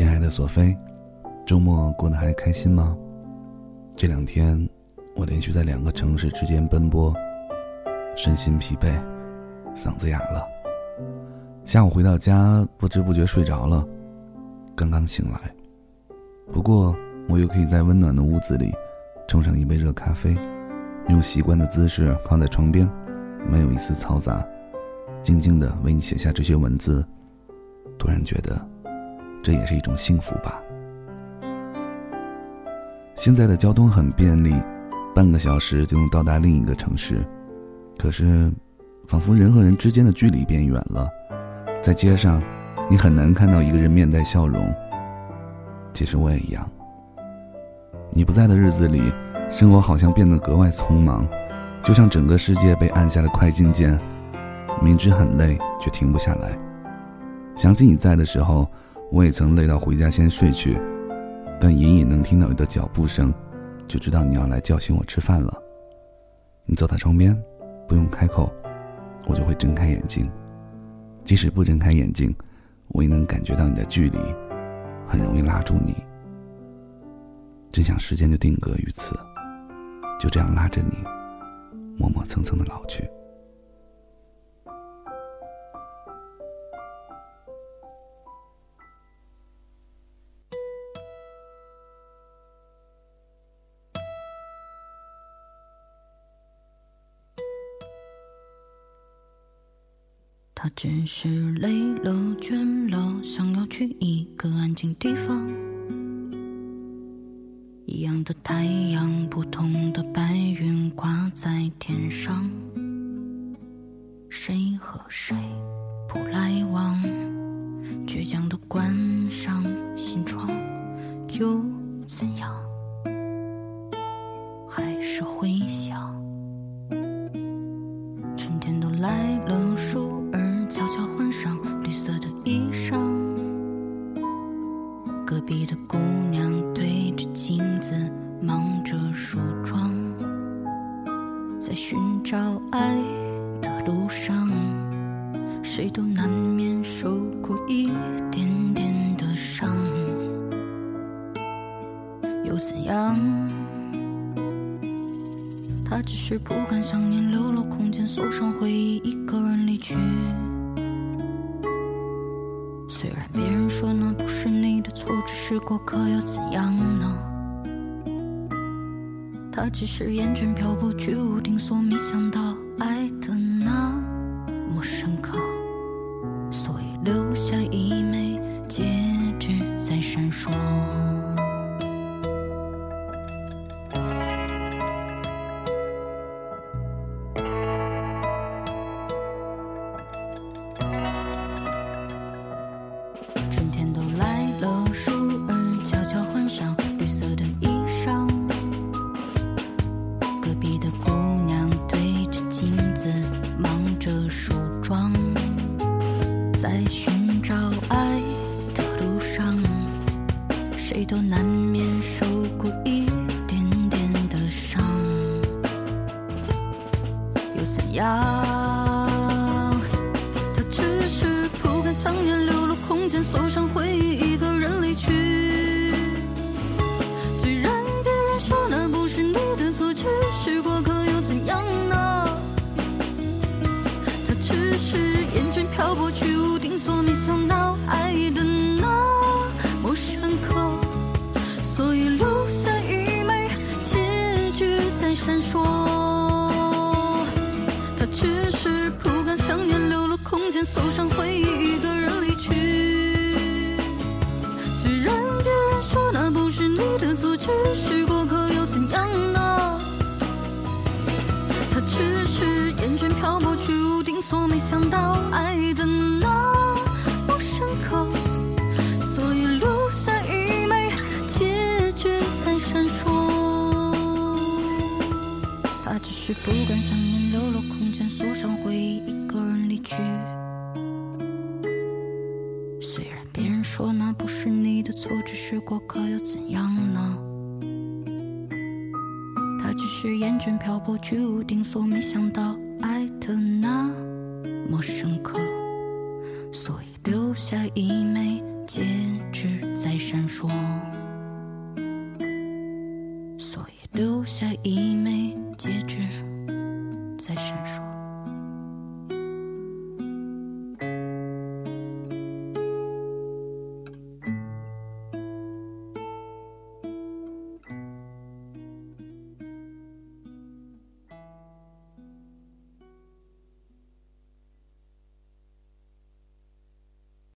亲爱的索菲，周末过得还开心吗？这两天我连续在两个城市之间奔波，身心疲惫，嗓子哑了。下午回到家，不知不觉睡着了，刚刚醒来。不过我又可以在温暖的屋子里，冲上一杯热咖啡，用习惯的姿势靠在床边，没有一丝嘈杂，静静的为你写下这些文字。突然觉得，这也是一种幸福吧。现在的交通很便利，半个小时就能到达另一个城市。可是，仿佛人和人之间的距离变远了。在街上，你很难看到一个人面带笑容。其实我也一样。你不在的日子里，生活好像变得格外匆忙，就像整个世界被按下了快进键，明知很累却停不下来。想起你在的时候，我也曾累到回家先睡去，但隐隐能听到你的脚步声，就知道你要来叫醒我吃饭了。你走到窗边，不用开口，我就会睁开眼睛。即使不睁开眼睛，我也能感觉到你的距离，很容易拉住你。真想时间就定格于此，就这样拉着你，磨磨蹭蹭的老去。他只是累了、倦了，想要去一个安静地方。一样的太阳，不同的白云挂在天上。谁和谁不来往？倔强的关上心窗，又在寻找爱的路上，谁都难免受过一点点的伤，又怎样？他只是不敢想念，留了空间，锁上回忆，一个人离去。虽然别人说那不是你的错，只是过客又怎样呢？他只是厌倦漂泊，居无定所，没想到爱的找爱的路上谁都难免受过一点点的伤，又怎样？厌倦漂泊，居无定所，没想到爱的那么深刻。所以留下一枚结局在闪烁。他只是不敢想念，留了空间，锁上回忆，一个人离去。虽然别人说那不是你的错，只是过客，又怎样呢？他只是厌倦漂泊，居无定所，没想到爱的那么深刻，所以留下一枚戒指在闪烁，所以留下一枚。